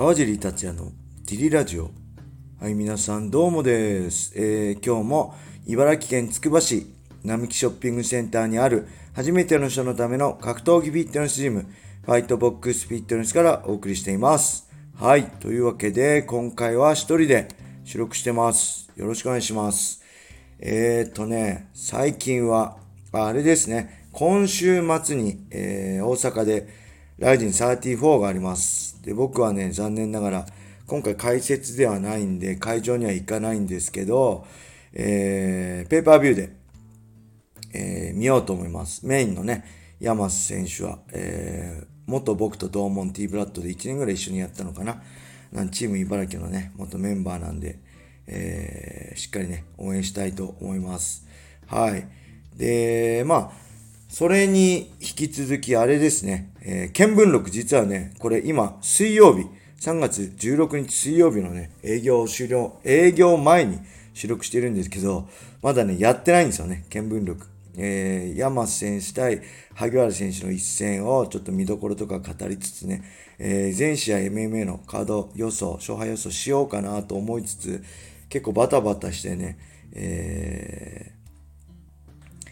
川尻達也のディリラジオ。はい、皆さんどうもです。えー、今日も茨城県つくば市並木ショッピングセンターにある初めての人のための格闘技フィットネスジム、ファイトボックスフィットネスからお送りしています。はい、というわけで今回は一人で収録してます。よろしくお願いします。えー、とね、最近は、あれですね、今週末に、えー、大阪でライジン34があります。で、僕はね、残念ながら、今回解説ではないんで、会場には行かないんですけど、えー、ペーパービューで、えー、見ようと思います。メインのね、山瀬選手は、えー、元僕と同門 T ブラッドで1年ぐらい一緒にやったのかな。なんチーム茨城のね、元メンバーなんで、えー、しっかりね、応援したいと思います。はい。で、まあ、それに引き続きあれですね、えー、見聞録。実はね、これ今、水曜日、3月16日水曜日のね、営業終了、営業前に収録してるんですけど、まだね、やってないんですよね、見聞録。えー、山選手対萩原選手の一戦をちょっと見どころとか語りつつね、えー、全試合 MMA のカード予想、勝敗予想しようかなと思いつつ、結構バタバタしてね、え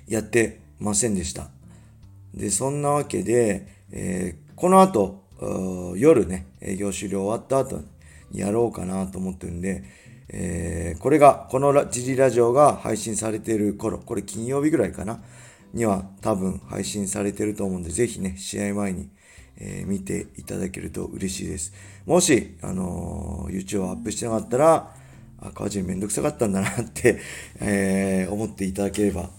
ー、やってませんでした。で、そんなわけで、えー、この後、夜ね、営業終了終わった後にやろうかなと思ってるんで、えー、これが、このジリラジオが配信されている頃、これ金曜日ぐらいかな、には多分配信されてると思うんで、ぜひね、試合前に、えー、見ていただけると嬉しいです。もし、あのー、YouTube をアップしてなかったら、あ、川尻めんどくさかったんだなってえー、思っていただければ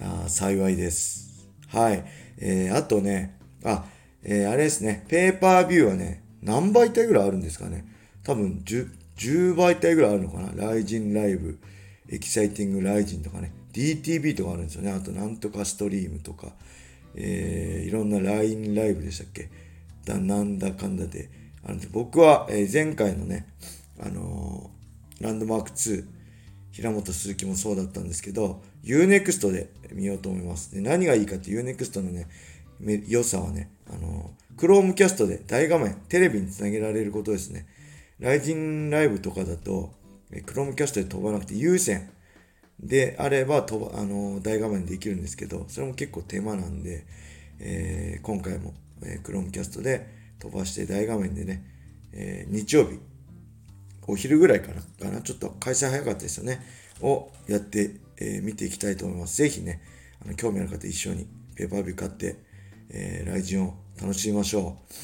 あ幸いです。はい。えー、あとね、あ、えー、あれですね、ペーパービューはね、何媒体ぐらいあるんですかね。多分10、10媒体ぐらいあるのかな。ライジンライブ、エキサイティングライジンとかね、DTV とかあるんですよね。あと、なんとかストリームとか、えー、いろんな LINE ライブでしたっけだ、なんだかんだであるんで、僕は、えー、前回のね、あのー、ランドマーク2、平本鈴木もそうだったんですけど、Unext で見ようと思います。で何がいいかって Unext のね、良さはね、あの、Chromecast で大画面、テレビにつなげられることですね。ライジンライブとかだと、Chromecast で飛ばなくて有線であれば飛ば、あの、大画面できるんですけど、それも結構手間なんで、えー、今回も、え、Chromecast で飛ばして大画面でね、えー、日曜日、お昼ぐらいかな、かな、ちょっと開催早かったですよね、をやって、えー、見ていきたいと思います。ぜひね、あの興味ある方一緒にペーパービュー買って、えー、来陣を楽しみましょう。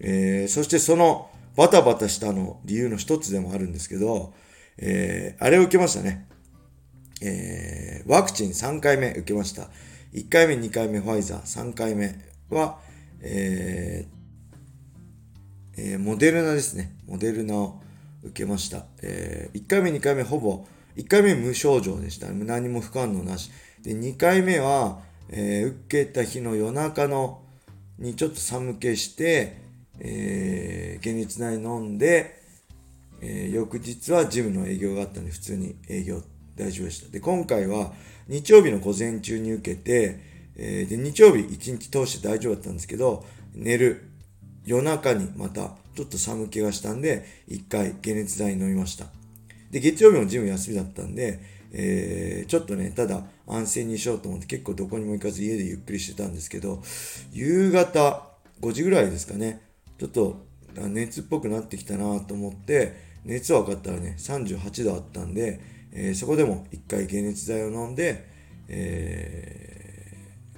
えー、そしてそのバタバタしたの理由の一つでもあるんですけど、えー、あれを受けましたね。えー、ワクチン3回目受けました。1回目、2回目ファイザー、3回目は、えーえー、モデルナですね。モデルナを受けました。えー、1回目、2回目ほぼ、1回目無症状でした。何も不感応なし。で、2回目は、えー、受けた日の夜中のにちょっと寒気して、えー、解熱剤飲んで、えー、翌日はジムの営業があったんで普通に営業大丈夫でした。で、今回は日曜日の午前中に受けて、えー、で、日曜日一日通して大丈夫だったんですけど、寝る夜中にまたちょっと寒気がしたんで、一回解熱剤飲みました。で、月曜日もジム休みだったんで、えー、ちょっとね、ただ安静にしようと思って結構どこにも行かず家でゆっくりしてたんですけど、夕方5時ぐらいですかね、ちょっと熱っぽくなってきたなと思って、熱は分かったらね、38度あったんで、えー、そこでも1回解熱剤を飲んで、えー、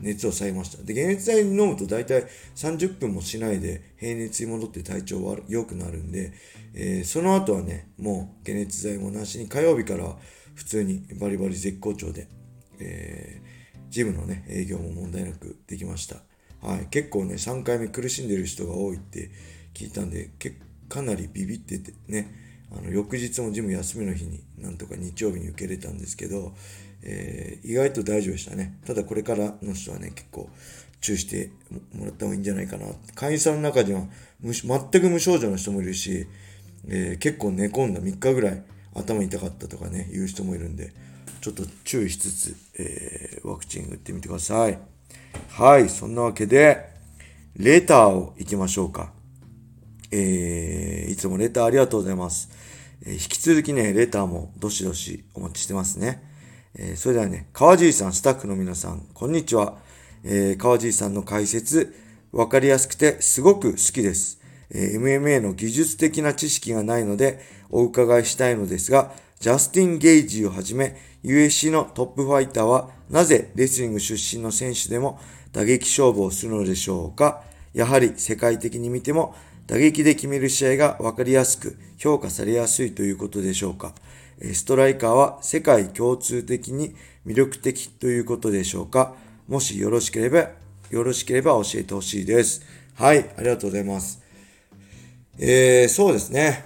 熱を抑えました。で、解熱剤飲むと大体30分もしないで平熱に戻って体調は良くなるんで、えー、その後はね、もう解熱剤もなしに火曜日からは普通にバリバリ絶好調で、えー、ジムのね、営業も問題なくできました。はい、結構ね、3回目苦しんでる人が多いって聞いたんで、かなりビビっててね、あの翌日もジム休みの日になんとか日曜日に受け入れたんですけど、えー、意外と大丈夫でしたね。ただこれからの人はね、結構注意してもらった方がいいんじゃないかな。会員さんの中には全く無症状の人もいるし、えー、結構寝込んだ3日ぐらい頭痛かったとかね、言う人もいるんで、ちょっと注意しつつ、えー、ワクチン打ってみてください。はい、そんなわけで、レターを行きましょうか。えー、いつもレターありがとうございます。えー、引き続きね、レターもどしどしお待ちしてますね。えー、それではね、川尻さん、スタッフの皆さん、こんにちは。えー、川尻さんの解説、わかりやすくてすごく好きです。えー、MMA の技術的な知識がないのでお伺いしたいのですが、ジャスティン・ゲイジーをはじめ USC のトップファイターはなぜレスリング出身の選手でも打撃勝負をするのでしょうかやはり世界的に見ても打撃で決める試合がわかりやすく評価されやすいということでしょうかストライカーは世界共通的に魅力的ということでしょうか？もしよろしければ、よろしければ教えてほしいです。はい、ありがとうございます。えー、そうですね。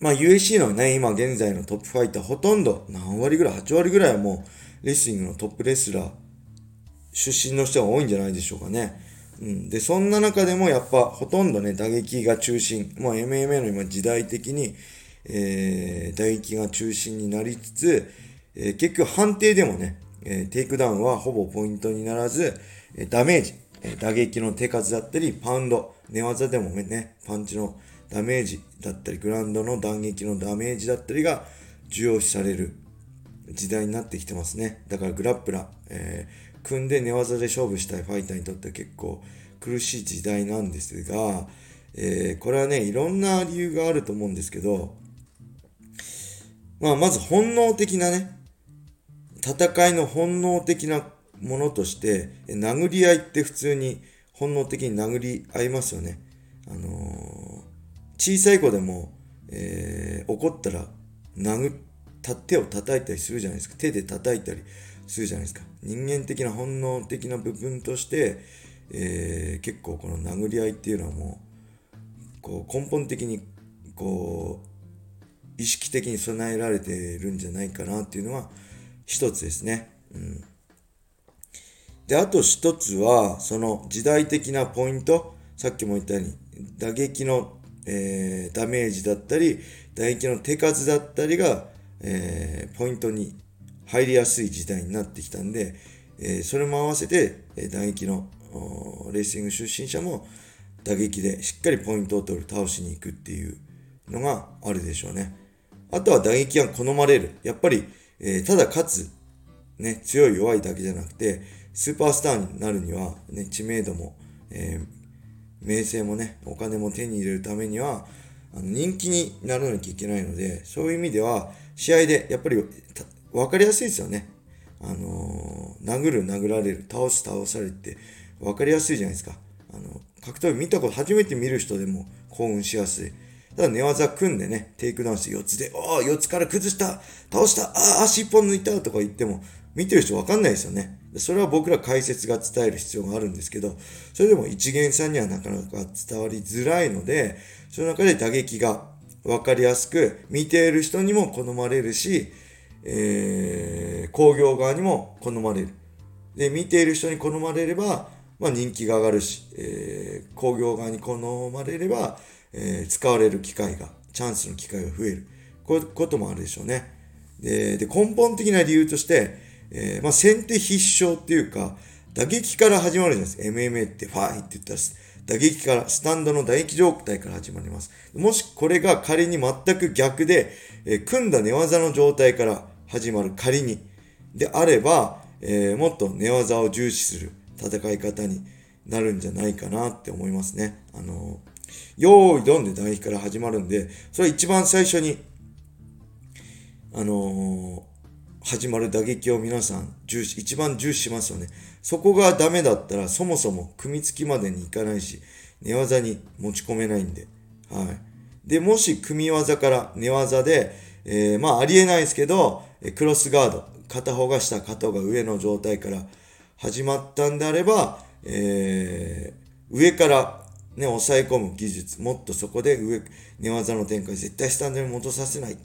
まあ USC のね、今現在のトップファイターほとんど何割ぐらい、8割ぐらいはもうレスリングのトップレスラー出身の人が多いんじゃないでしょうかね。うん、で、そんな中でもやっぱほとんどね、打撃が中心。もう MMA の今時代的に、えー、打撃が中心になりつつ、えー、結局判定でもね、えー、テイクダウンはほぼポイントにならず、えダメージ、え打撃の手数だったり、パウンド、寝技でもね、パンチのダメージだったり、グラウンドの打撃のダメージだったりが重要視される時代になってきてますね。だからグラップラー、えー、組んで寝技で勝負したいファイターにとっては結構苦しい時代なんですが、えー、これはね、いろんな理由があると思うんですけど、まあ、まず本能的なね、戦いの本能的なものとして、殴り合いって普通に本能的に殴り合いますよね。あのー、小さい子でも、えー、怒ったら殴った手を叩いたりするじゃないですか。手で叩いたりするじゃないですか。人間的な本能的な部分として、えー、結構この殴り合いっていうのはもう、こう根本的にこう、意識的に備えられてるんじゃないかなっていうのは一つですね。うん。で、あと一つは、その時代的なポイント、さっきも言ったように、打撃の、えー、ダメージだったり、打撃の手数だったりが、えー、ポイントに入りやすい時代になってきたんで、えー、それも合わせて、え打撃のレーシング出身者も打撃でしっかりポイントを取る、倒しに行くっていうのがあるでしょうね。あとは打撃が好まれる。やっぱり、えー、ただ勝つ、ね、強い弱いだけじゃなくて、スーパースターになるには、ね、知名度も、えー、名声もね、お金も手に入れるためには、あの人気にならなきゃいけないので、そういう意味では、試合でやっぱり分かりやすいですよね。あのー、殴る、殴られる、倒す、倒されて分かりやすいじゃないですか。あの、格闘技見たこと、初めて見る人でも興奮しやすい。ただ寝技組んでね、テイクダウンして四つで、おお、四つから崩した、倒した、ああ、足1本抜いたとか言っても、見てる人分かんないですよね。それは僕ら解説が伝える必要があるんですけど、それでも一見さんにはなかなか伝わりづらいので、その中で打撃が分かりやすく、見ている人にも好まれるし、えー、工業側にも好まれる。で、見ている人に好まれれば、まあ、人気が上がるし、えー、工業側に好まれれば、えー、使われる機会が、チャンスの機会が増える。こういうこともあるでしょうね。で、で根本的な理由として、えー、まあ、先手必勝っていうか、打撃から始まるじゃないですか。MMA ってファイって言ったら、打撃から、スタンドの打撃状態から始まります。もしこれが仮に全く逆で、えー、組んだ寝技の状態から始まる仮に、であれば、えー、もっと寝技を重視する戦い方になるんじゃないかなって思いますね。あの、用意どんで打撃から始まるんで、それ一番最初に、あの始まる打撃を皆さん重視、一番重視しますよね。そこがダメだったらそもそも組み付きまでにいかないし、寝技に持ち込めないんで。はい。で、もし組み技から寝技で、えー、まあありえないですけど、クロスガード、片方が下、片方が上の状態から始まったんであれば、えー、上からね、抑え込む技術、もっとそこで上、寝技の展開、絶対スタンドに戻させない。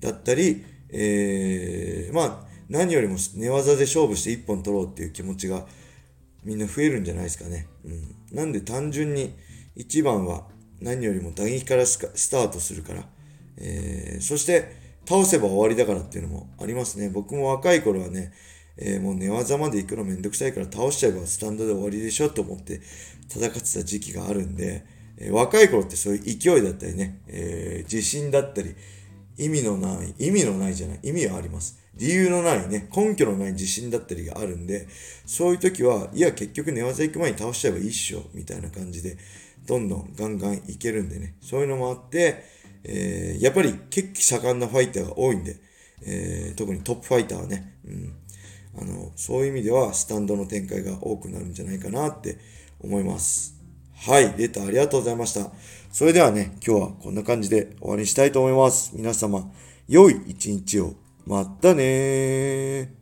だったり、えー、まあ、何よりも寝技で勝負して1本取ろうっていう気持ちがみんな増えるんじゃないですかね。うん。なんで単純に1番は何よりも打撃からスタートするから、えー、そして倒せば終わりだからっていうのもありますね。僕も若い頃はね、えー、もう寝技まで行くのめんどくさいから倒しちゃえばスタンドで終わりでしょと思って戦ってた時期があるんで、えー、若い頃ってそういう勢いだったりね、えー、自信だったり、意味のない、意味のないじゃない、意味はあります。理由のないね、根拠のない自信だったりがあるんで、そういう時は、いや、結局寝技行く前に倒しちゃえばいいっしょ、みたいな感じで、どんどんガンガンいけるんでね、そういうのもあって、えー、やっぱり血気盛んなファイターが多いんで、えー、特にトップファイターはね、うん、あの、そういう意味ではスタンドの展開が多くなるんじゃないかなって思います。はい、レタありがとうございました。それではね、今日はこんな感じで終わりにしたいと思います。皆様、良い一日を。またねー。